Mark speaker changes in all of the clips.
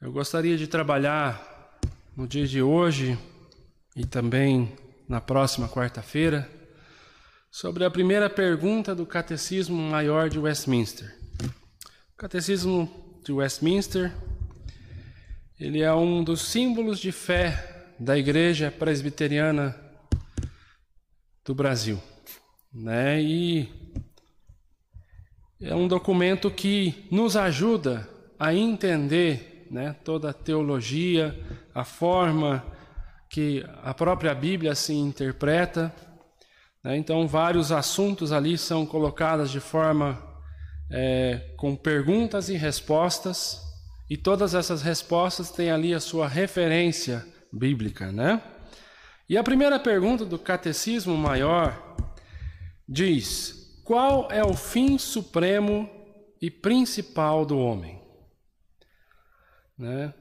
Speaker 1: Eu gostaria de trabalhar no dia de hoje e também na próxima quarta-feira sobre a primeira pergunta do Catecismo Maior de Westminster. O Catecismo de Westminster, ele é um dos símbolos de fé da Igreja Presbiteriana do Brasil, né? E é um documento que nos ajuda a entender né, toda a teologia, a forma que a própria Bíblia se interpreta. Né? Então, vários assuntos ali são colocados de forma é, com perguntas e respostas, e todas essas respostas têm ali a sua referência bíblica, né? E a primeira pergunta do Catecismo Maior diz: Qual é o fim supremo e principal do homem? Né?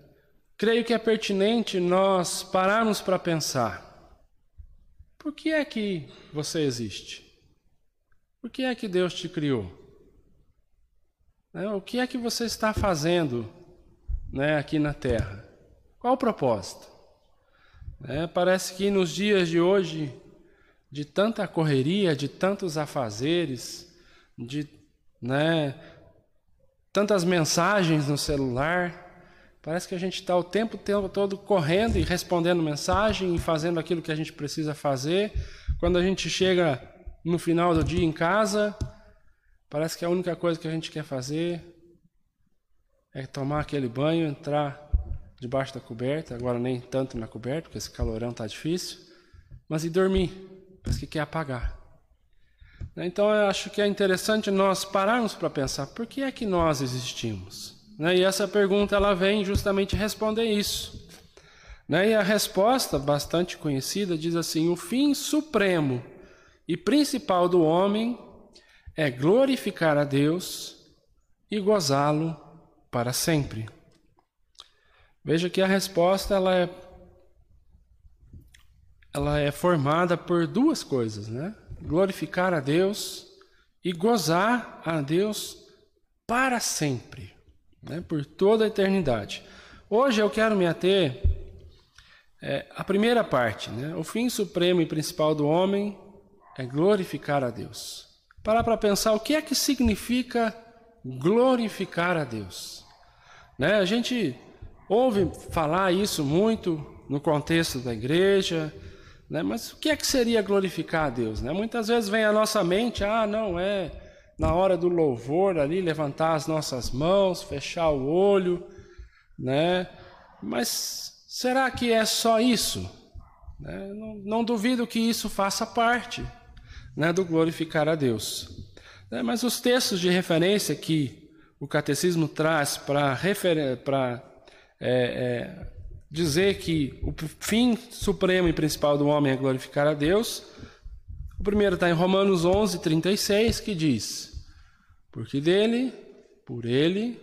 Speaker 1: Creio que é pertinente nós pararmos para pensar: por que é que você existe? Por que é que Deus te criou? Né? O que é que você está fazendo né, aqui na Terra? Qual o propósito? É, parece que nos dias de hoje, de tanta correria, de tantos afazeres, de né, tantas mensagens no celular, Parece que a gente está o tempo todo correndo e respondendo mensagem e fazendo aquilo que a gente precisa fazer. Quando a gente chega no final do dia em casa, parece que a única coisa que a gente quer fazer é tomar aquele banho, entrar debaixo da coberta, agora nem tanto na coberta, porque esse calorão está difícil, mas e dormir, parece que quer apagar. Então eu acho que é interessante nós pararmos para pensar por que é que nós existimos. Né? E essa pergunta ela vem justamente responder isso. Né? E a resposta, bastante conhecida, diz assim: o fim supremo e principal do homem é glorificar a Deus e gozá-lo para sempre. Veja que a resposta ela é, ela é formada por duas coisas, né? Glorificar a Deus e gozar a Deus para sempre né, por toda a eternidade. Hoje eu quero me ater é, à primeira parte, né, o fim supremo e principal do homem é glorificar a Deus. Parar para pensar o que é que significa glorificar a Deus. Né, a gente ouve falar isso muito no contexto da igreja, né, mas o que é que seria glorificar a Deus? Né? Muitas vezes vem à nossa mente, ah, não é na hora do louvor ali, levantar as nossas mãos, fechar o olho, né? Mas será que é só isso? Né? Não, não, duvido que isso faça parte né, do glorificar a Deus. Né? Mas os textos de referência que o catecismo traz para refer... é, é, dizer que o fim supremo e principal do homem é glorificar a Deus, primeiro está em Romanos 11, 36, que diz: Porque dele, por ele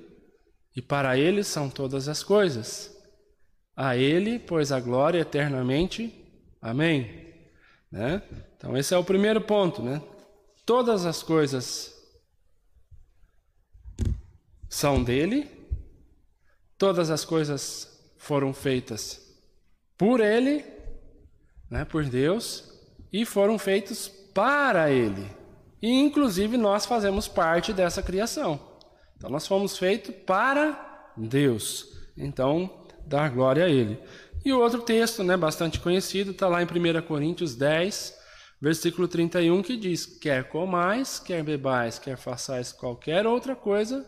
Speaker 1: e para ele são todas as coisas. A ele, pois a glória eternamente. Amém. Né? Então, esse é o primeiro ponto. Né? Todas as coisas são dele, todas as coisas foram feitas por ele, né, por Deus, e foram feitos para Ele. E inclusive nós fazemos parte dessa criação. Então nós fomos feitos para Deus. Então, dar glória a Ele. E outro texto, né, bastante conhecido, está lá em 1 Coríntios 10, versículo 31, que diz: Quer comais, quer bebais, quer façais qualquer outra coisa,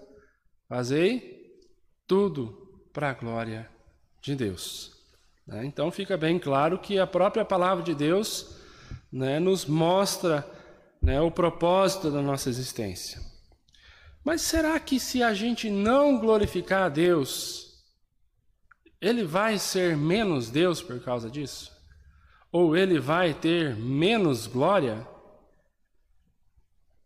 Speaker 1: fazei tudo para a glória de Deus. Né? Então fica bem claro que a própria palavra de Deus né, nos mostra né, o propósito da nossa existência. Mas será que se a gente não glorificar a Deus, ele vai ser menos Deus por causa disso? Ou ele vai ter menos glória?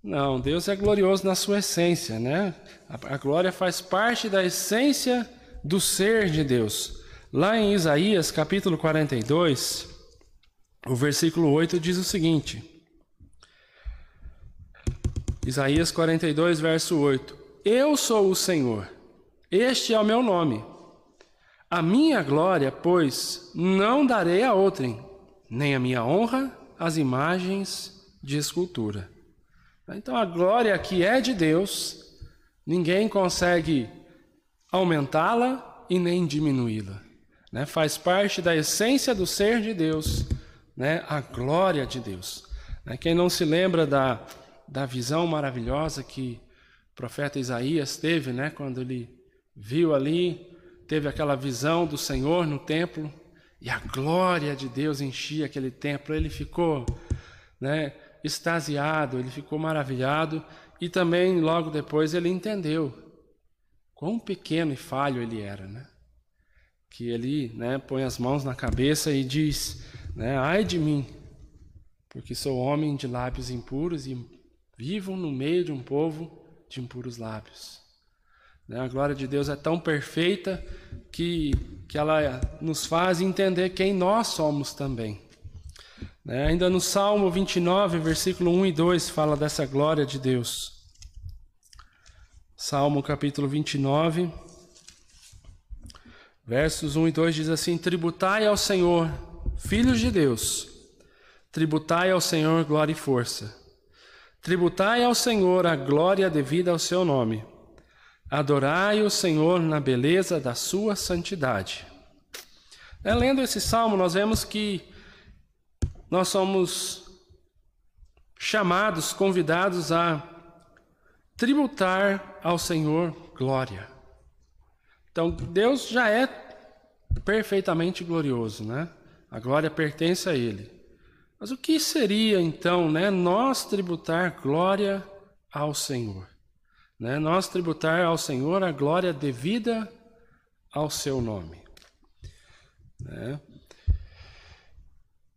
Speaker 1: Não, Deus é glorioso na sua essência, né? A, a glória faz parte da essência do ser de Deus. Lá em Isaías capítulo 42, o versículo 8 diz o seguinte: Isaías 42, verso 8: Eu sou o Senhor, este é o meu nome. A minha glória, pois, não darei a outrem, nem a minha honra às imagens de escultura. Então a glória que é de Deus, ninguém consegue aumentá-la e nem diminuí-la. Né? Faz parte da essência do ser de Deus, né? a glória de Deus. Né? Quem não se lembra da, da visão maravilhosa que o profeta Isaías teve, né? quando ele viu ali, teve aquela visão do Senhor no templo, e a glória de Deus enchia aquele templo, ele ficou né, extasiado, ele ficou maravilhado, e também logo depois ele entendeu quão pequeno e falho ele era, né? Que ele né, põe as mãos na cabeça e diz, né, ai de mim, porque sou homem de lábios impuros e vivo no meio de um povo de impuros lábios. Né, a glória de Deus é tão perfeita que, que ela nos faz entender quem nós somos também. Né, ainda no Salmo 29, versículo 1 e 2, fala dessa glória de Deus. Salmo capítulo 29, versos 1 e 2 diz assim: Tributai ao Senhor, filhos de Deus, tributai ao Senhor glória e força. Tributai ao Senhor a glória devida ao seu nome. Adorai o Senhor na beleza da sua santidade. É, lendo esse salmo, nós vemos que nós somos chamados, convidados a tributar ao Senhor glória. Então, Deus já é perfeitamente glorioso, né? A glória pertence a Ele. Mas o que seria então, né, nós tributar glória ao Senhor? Né? Nós tributar ao Senhor a glória devida ao seu nome. Né?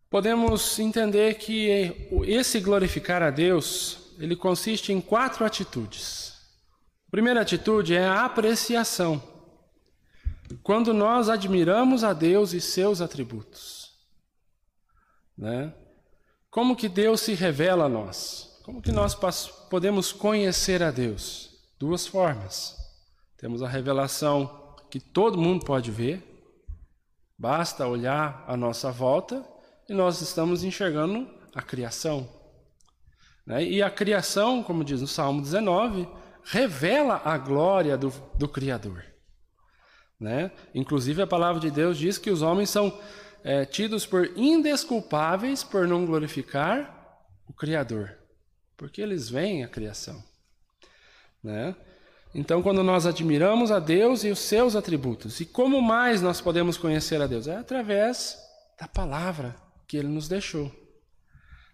Speaker 1: Podemos entender que esse glorificar a Deus ele consiste em quatro atitudes. A primeira atitude é a apreciação. Quando nós admiramos a Deus e seus atributos. Né? Como que Deus se revela a nós? Como que nós podemos conhecer a Deus? Duas formas. Temos a revelação que todo mundo pode ver, basta olhar à nossa volta e nós estamos enxergando a criação. Né? E a criação, como diz no Salmo 19, revela a glória do, do Criador. Né? Inclusive, a palavra de Deus diz que os homens são é, tidos por indesculpáveis por não glorificar o Criador, porque eles veem a criação. Né? Então, quando nós admiramos a Deus e os seus atributos, e como mais nós podemos conhecer a Deus? É através da palavra que Ele nos deixou.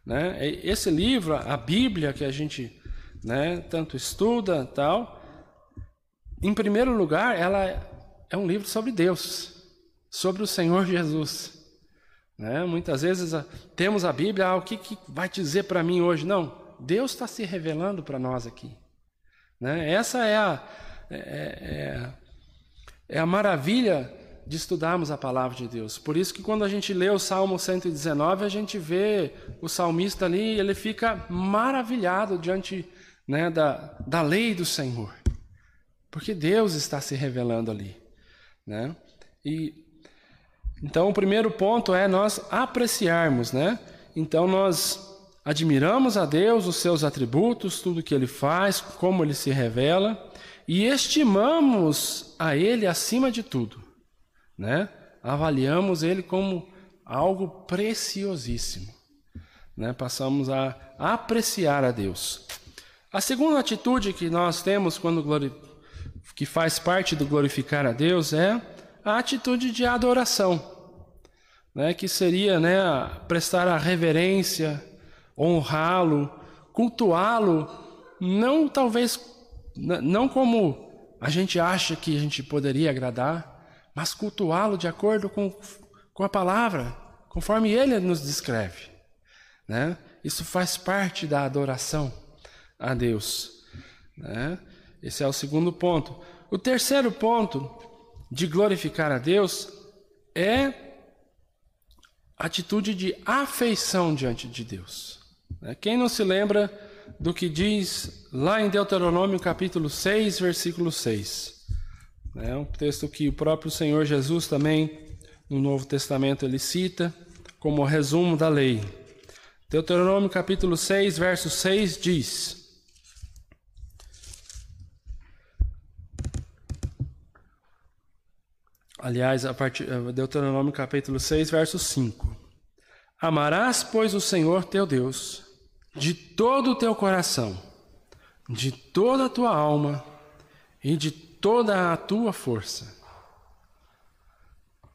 Speaker 1: Né? Esse livro, a Bíblia que a gente né, tanto estuda tal, em primeiro lugar, ela é um livro sobre Deus, sobre o Senhor Jesus. Né? Muitas vezes temos a Bíblia, ah, o que, que vai dizer para mim hoje? Não, Deus está se revelando para nós aqui. Né? Essa é a, é, é, é a maravilha de estudarmos a palavra de Deus. Por isso que quando a gente lê o Salmo 119, a gente vê o salmista ali, ele fica maravilhado diante né, da, da lei do Senhor. Porque Deus está se revelando ali. Né? E, então, o primeiro ponto é nós apreciarmos. Né? Então, nós admiramos a Deus, os seus atributos, tudo que Ele faz, como Ele se revela, e estimamos a Ele acima de tudo né? Avaliamos ele como algo preciosíssimo, né? Passamos a apreciar a Deus. A segunda atitude que nós temos quando que faz parte do glorificar a Deus é a atitude de adoração, né? Que seria, né, prestar a reverência, honrá-lo, cultuá-lo, não talvez não como a gente acha que a gente poderia agradar, mas cultuá-lo de acordo com, com a palavra, conforme ele nos descreve. Né? Isso faz parte da adoração a Deus. Né? Esse é o segundo ponto. O terceiro ponto de glorificar a Deus é atitude de afeição diante de Deus. Né? Quem não se lembra do que diz lá em Deuteronômio capítulo 6, versículo 6? É um texto que o próprio Senhor Jesus também, no Novo Testamento, ele cita como resumo da lei. Deuteronômio capítulo 6, verso 6 diz: Aliás, a partir, eh, Deuteronômio capítulo 6, verso 5. Amarás, pois, o Senhor teu Deus de todo o teu coração, de toda a tua alma e de toda a tua força.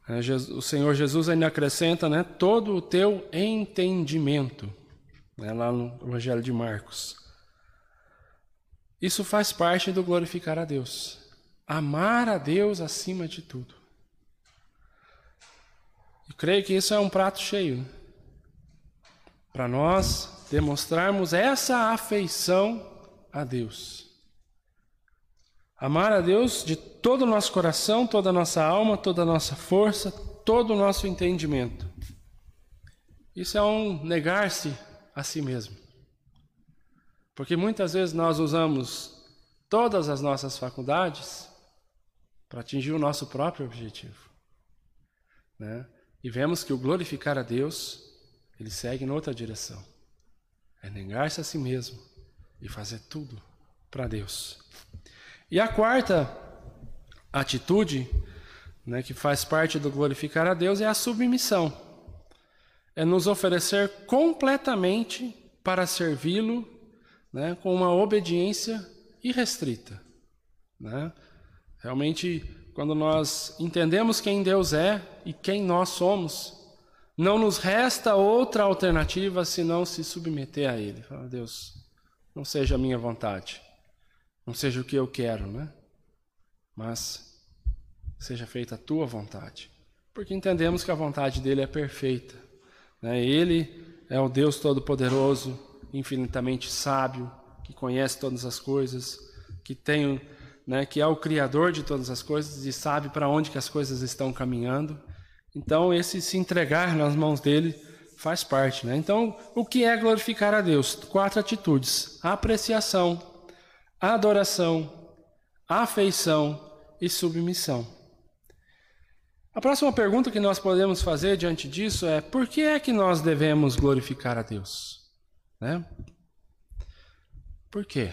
Speaker 1: É, o Senhor Jesus ainda acrescenta, né, todo o teu entendimento, né, lá no Evangelho de Marcos. Isso faz parte do glorificar a Deus. Amar a Deus acima de tudo. Eu creio que isso é um prato cheio. Para nós demonstrarmos essa afeição a Deus. Amar a Deus de todo o nosso coração, toda a nossa alma, toda a nossa força, todo o nosso entendimento. Isso é um negar-se a si mesmo. Porque muitas vezes nós usamos todas as nossas faculdades para atingir o nosso próprio objetivo. Né? E vemos que o glorificar a Deus, ele segue em outra direção. É negar-se a si mesmo e fazer tudo para Deus. E a quarta atitude, né, que faz parte do glorificar a Deus, é a submissão. É nos oferecer completamente para servi-lo, né, com uma obediência irrestrita. Né? Realmente quando nós entendemos quem Deus é e quem nós somos, não nos resta outra alternativa senão se submeter a Ele. Fala, Deus, não seja a minha vontade, não seja o que eu quero, né? Mas seja feita a tua vontade. Porque entendemos que a vontade dele é perfeita. Né? Ele é o Deus Todo-Poderoso, infinitamente sábio, que conhece todas as coisas, que tem né, que é o criador de todas as coisas e sabe para onde que as coisas estão caminhando. Então, esse se entregar nas mãos dele faz parte. Né? Então, o que é glorificar a Deus? Quatro atitudes: apreciação, adoração, afeição e submissão. A próxima pergunta que nós podemos fazer diante disso é: por que é que nós devemos glorificar a Deus? Né? Por quê?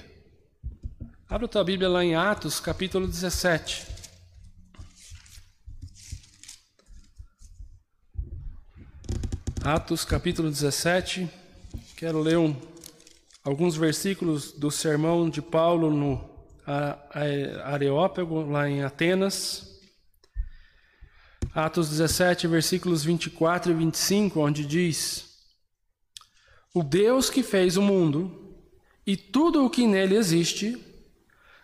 Speaker 1: Abra tua Bíblia lá em Atos, capítulo 17. Atos, capítulo 17. Quero ler um, alguns versículos do sermão de Paulo no Areópago, lá em Atenas. Atos 17, versículos 24 e 25, onde diz: O Deus que fez o mundo e tudo o que nele existe,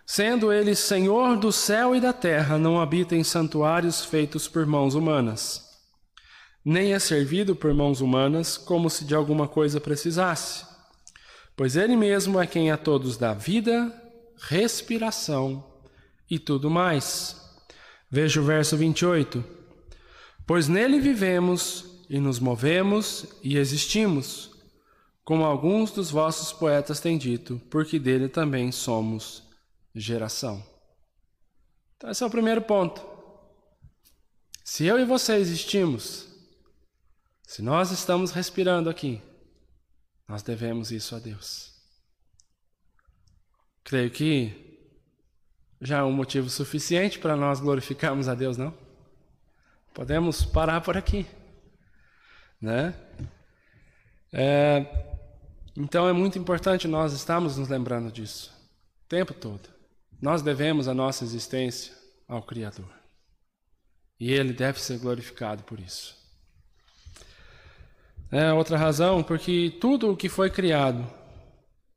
Speaker 1: Sendo ele Senhor do céu e da terra, não habita em santuários feitos por mãos humanas, nem é servido por mãos humanas como se de alguma coisa precisasse, pois ele mesmo é quem a todos dá vida, respiração e tudo mais. Veja o verso 28. Pois nele vivemos e nos movemos e existimos, como alguns dos vossos poetas têm dito, porque dele também somos geração. Então, esse é o primeiro ponto. Se eu e você existimos, se nós estamos respirando aqui, nós devemos isso a Deus. Creio que já é um motivo suficiente para nós glorificarmos a Deus, não? Podemos parar por aqui, né? É, então é muito importante nós estarmos nos lembrando disso o tempo todo. Nós devemos a nossa existência ao Criador. E Ele deve ser glorificado por isso. É outra razão, porque tudo o que foi criado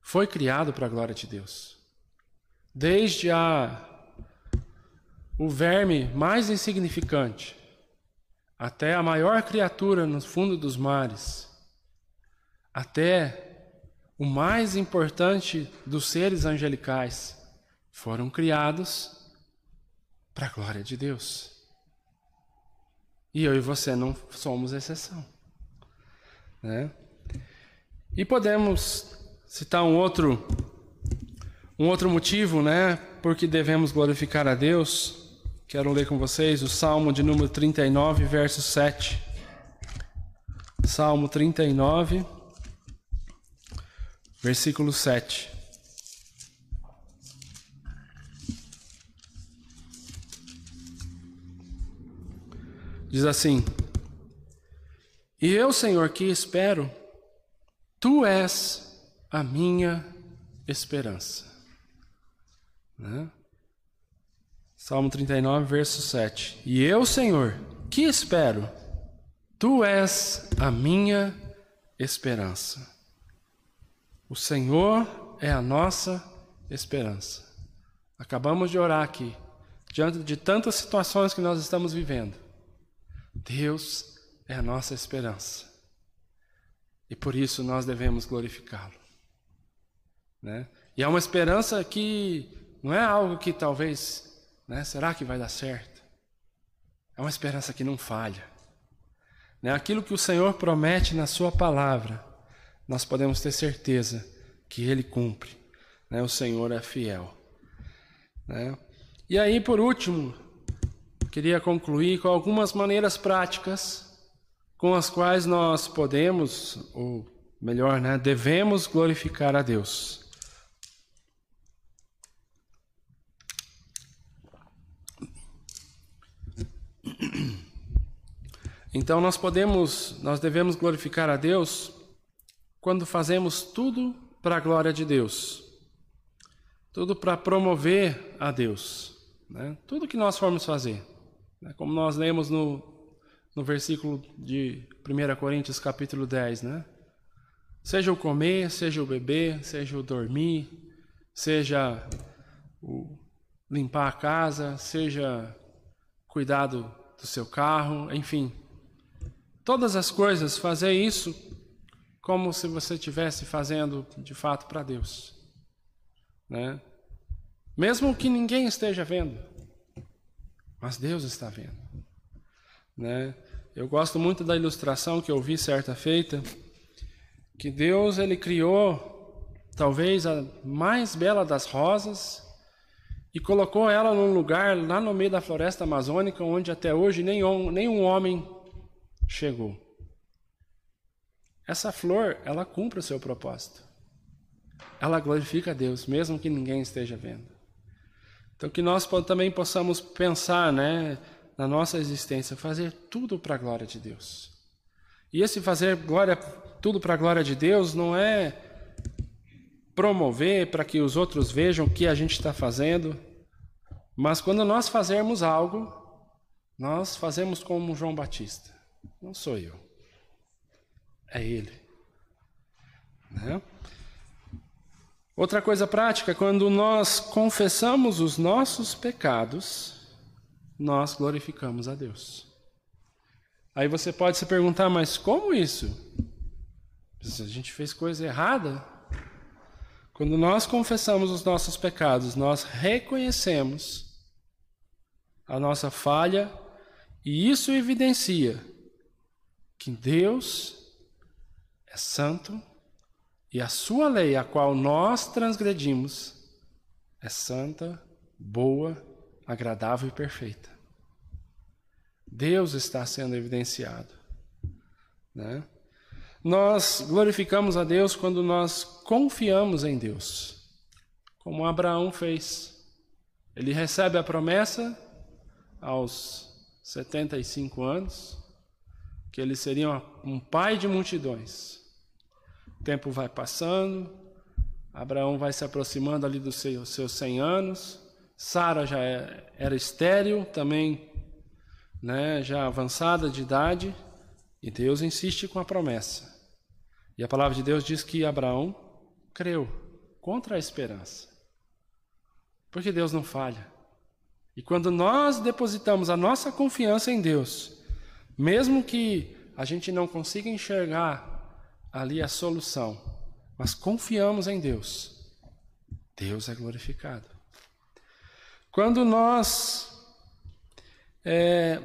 Speaker 1: foi criado para a glória de Deus. Desde a o verme mais insignificante até a maior criatura no fundo dos mares, até o mais importante dos seres angelicais, foram criados para a glória de Deus. E eu e você não somos exceção. Né? E podemos citar um outro um outro motivo, né, porque devemos glorificar a Deus, Quero ler com vocês o Salmo de número 39, verso 7. Salmo 39, versículo 7. Diz assim: E eu, Senhor, que espero, tu és a minha esperança. Né? Salmo 39, verso 7. E eu, Senhor, que espero, tu és a minha esperança. O Senhor é a nossa esperança. Acabamos de orar aqui, diante de tantas situações que nós estamos vivendo. Deus é a nossa esperança. E por isso nós devemos glorificá-lo. Né? E é uma esperança que não é algo que talvez, né, será que vai dar certo? É uma esperança que não falha. Né? Aquilo que o Senhor promete na Sua palavra, nós podemos ter certeza que Ele cumpre. Né? O Senhor é fiel. Né? E aí, por último, queria concluir com algumas maneiras práticas com as quais nós podemos, ou melhor, né, devemos glorificar a Deus. Então nós podemos, nós devemos glorificar a Deus quando fazemos tudo para a glória de Deus, tudo para promover a Deus, né? tudo que nós formos fazer. Né? Como nós lemos no, no versículo de 1 Coríntios capítulo 10, né? Seja o comer, seja o beber, seja o dormir, seja o limpar a casa, seja cuidado do seu carro, enfim. Todas as coisas, fazer isso como se você estivesse fazendo de fato para Deus. Né? Mesmo que ninguém esteja vendo. Mas Deus está vendo. Né? Eu gosto muito da ilustração que eu vi certa feita, que Deus ele criou talvez a mais bela das rosas e colocou ela num lugar lá no meio da floresta amazônica onde até hoje nenhum, nenhum homem chegou. Essa flor, ela cumpre o seu propósito. Ela glorifica a Deus, mesmo que ninguém esteja vendo. Então que nós também possamos pensar, né, na nossa existência, fazer tudo para a glória de Deus. E esse fazer glória, tudo para a glória de Deus não é promover para que os outros vejam o que a gente está fazendo, mas quando nós fazermos algo, nós fazemos como João Batista. Não sou eu, é ele. Né? Outra coisa prática, quando nós confessamos os nossos pecados, nós glorificamos a Deus. Aí você pode se perguntar, mas como isso? A gente fez coisa errada? Quando nós confessamos os nossos pecados, nós reconhecemos a nossa falha e isso evidencia que Deus é santo e a sua lei, a qual nós transgredimos, é santa, boa, agradável e perfeita. Deus está sendo evidenciado. Né? Nós glorificamos a Deus quando nós confiamos em Deus, como Abraão fez. Ele recebe a promessa aos 75 anos, que ele seria um pai de multidões. O tempo vai passando, Abraão vai se aproximando ali dos seus, seus 100 anos, Sara já é, era estéril, também né, já avançada de idade, e Deus insiste com a promessa. E a palavra de Deus diz que Abraão creu contra a esperança. Porque Deus não falha. E quando nós depositamos a nossa confiança em Deus, mesmo que a gente não consiga enxergar ali a solução, mas confiamos em Deus, Deus é glorificado. Quando nós é,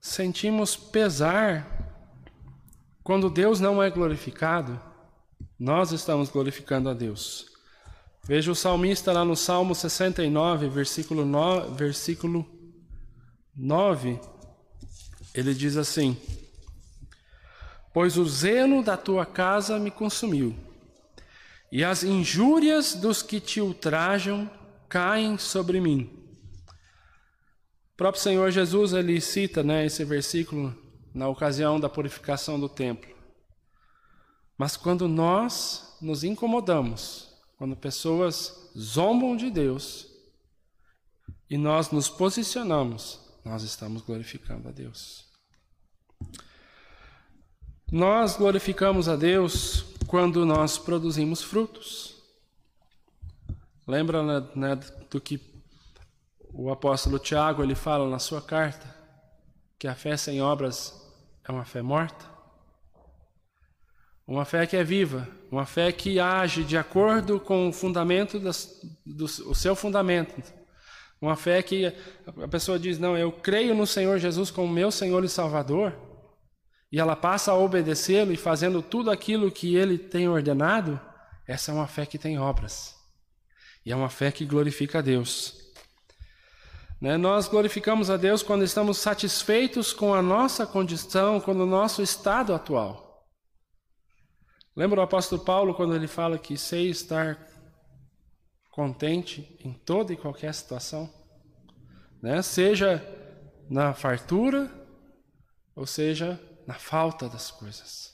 Speaker 1: sentimos pesar, quando Deus não é glorificado, nós estamos glorificando a Deus. Veja o salmista lá no Salmo 69, versículo, 9, versículo 9, ele diz assim: Pois o zelo da tua casa me consumiu, e as injúrias dos que te ultrajam caem sobre mim. O próprio Senhor Jesus ele cita né, esse versículo na ocasião da purificação do templo. Mas quando nós nos incomodamos, quando pessoas zombam de Deus e nós nos posicionamos, nós estamos glorificando a Deus. Nós glorificamos a Deus quando nós produzimos frutos. Lembra né, né, do que o apóstolo Tiago ele fala na sua carta? Que a fé sem obras é uma fé morta? Uma fé que é viva, uma fé que age de acordo com o fundamento das, do o seu fundamento. Uma fé que a pessoa diz: "Não, eu creio no Senhor Jesus como meu Senhor e Salvador". E ela passa a obedecê-lo e fazendo tudo aquilo que ele tem ordenado, essa é uma fé que tem obras. E é uma fé que glorifica a Deus. Né? Nós glorificamos a Deus quando estamos satisfeitos com a nossa condição, com o nosso estado atual. Lembra o apóstolo Paulo quando ele fala que sei estar contente em toda e qualquer situação? Né? Seja na fartura, ou seja na falta das coisas.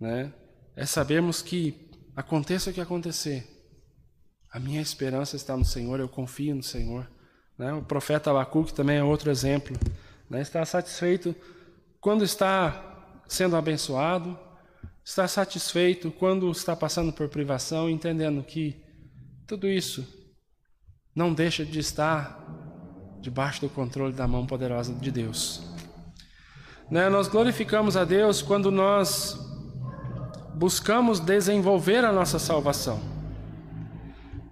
Speaker 1: Né? É sabermos que aconteça o que acontecer, a minha esperança está no Senhor, eu confio no Senhor. Né? O profeta Abacuque também é outro exemplo. Né? Está satisfeito quando está sendo abençoado, está satisfeito quando está passando por privação, entendendo que tudo isso não deixa de estar debaixo do controle da mão poderosa de Deus. Né? Nós glorificamos a Deus quando nós buscamos desenvolver a nossa salvação.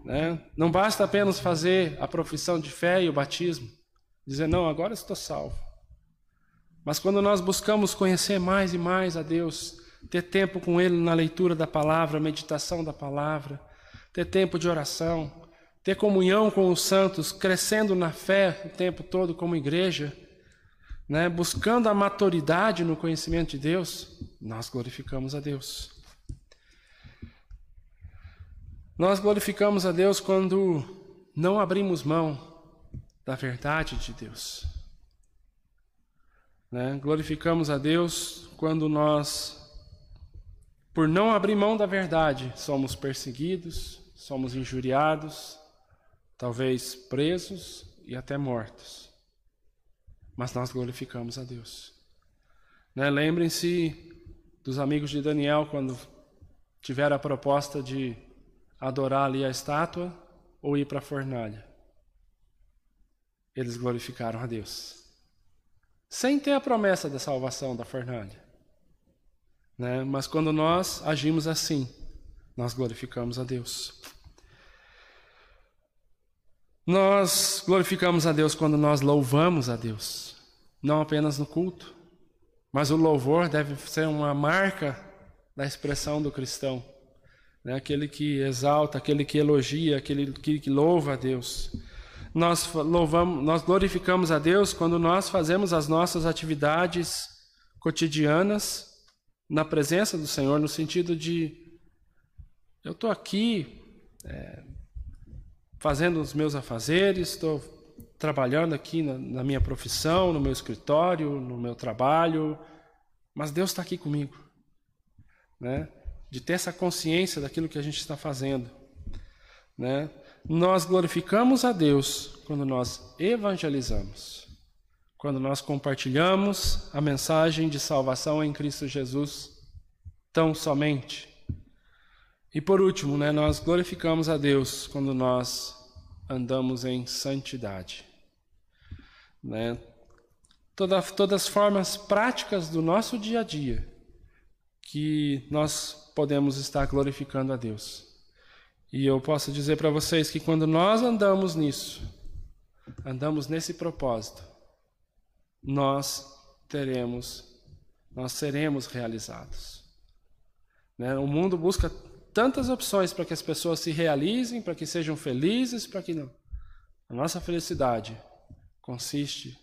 Speaker 1: Né? Não basta apenas fazer a profissão de fé e o batismo, dizer, não, agora estou salvo. Mas quando nós buscamos conhecer mais e mais a Deus, ter tempo com Ele na leitura da palavra, meditação da palavra, ter tempo de oração, ter comunhão com os santos, crescendo na fé o tempo todo como igreja, né? buscando a maturidade no conhecimento de Deus, nós glorificamos a Deus. Nós glorificamos a Deus quando não abrimos mão da verdade de Deus. Né? Glorificamos a Deus quando nós, por não abrir mão da verdade, somos perseguidos, somos injuriados, talvez presos e até mortos. Mas nós glorificamos a Deus. Né? Lembrem-se dos amigos de Daniel quando tiveram a proposta de adorar ali a estátua ou ir para a fornalha. Eles glorificaram a Deus. Sem ter a promessa da salvação da fornalha. Né? Mas quando nós agimos assim, nós glorificamos a Deus. Nós glorificamos a Deus quando nós louvamos a Deus, não apenas no culto, mas o louvor deve ser uma marca da expressão do cristão né? aquele que exalta, aquele que elogia, aquele que louva a Deus. Nós louvamos, nós glorificamos a Deus quando nós fazemos as nossas atividades cotidianas na presença do Senhor, no sentido de eu estou aqui é, fazendo os meus afazeres, estou trabalhando aqui na, na minha profissão, no meu escritório, no meu trabalho, mas Deus está aqui comigo, né? de ter essa consciência daquilo que a gente está fazendo. Né? Nós glorificamos a Deus quando nós evangelizamos, quando nós compartilhamos a mensagem de salvação em Cristo Jesus tão somente. E por último, né, nós glorificamos a Deus quando nós andamos em santidade. Né? Toda, todas as formas práticas do nosso dia a dia que nós podemos estar glorificando a Deus. E eu posso dizer para vocês que quando nós andamos nisso, andamos nesse propósito, nós teremos, nós seremos realizados. Né? O mundo busca tantas opções para que as pessoas se realizem, para que sejam felizes, para que não. A nossa felicidade consiste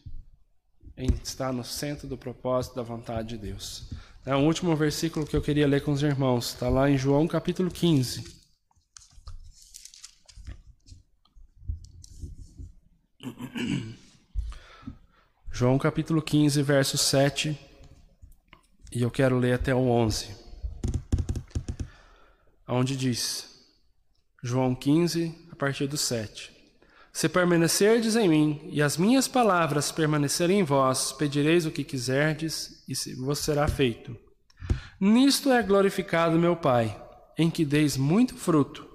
Speaker 1: em estar no centro do propósito da vontade de Deus. É o último versículo que eu queria ler com os irmãos, está lá em João capítulo 15. João capítulo 15, verso 7, e eu quero ler até o 11, onde diz, João 15, a partir do 7. Se permanecerdes em mim e as minhas palavras permanecerem em vós, pedireis o que quiserdes e vos será feito. Nisto é glorificado meu Pai, em que deis muito fruto,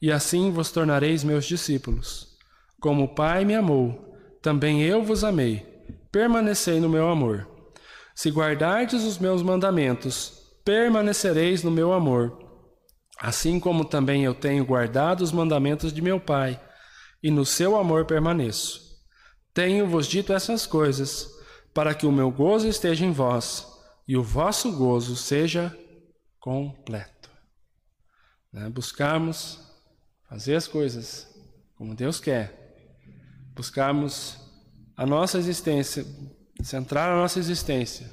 Speaker 1: e assim vos tornareis meus discípulos. Como o Pai me amou, também eu vos amei permanecei no meu amor. Se guardardes os meus mandamentos, permanecereis no meu amor, assim como também eu tenho guardado os mandamentos de meu Pai, e no seu amor permaneço. Tenho-vos dito essas coisas, para que o meu gozo esteja em vós, e o vosso gozo seja completo. Né? Buscarmos fazer as coisas como Deus quer, buscarmos a nossa existência, centrar a nossa existência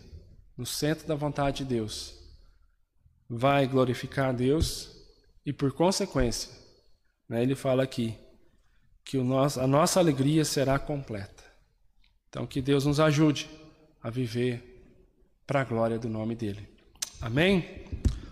Speaker 1: no centro da vontade de Deus, vai glorificar Deus e, por consequência, né, ele fala aqui que o nosso, a nossa alegria será completa. Então, que Deus nos ajude a viver para a glória do nome dele. Amém?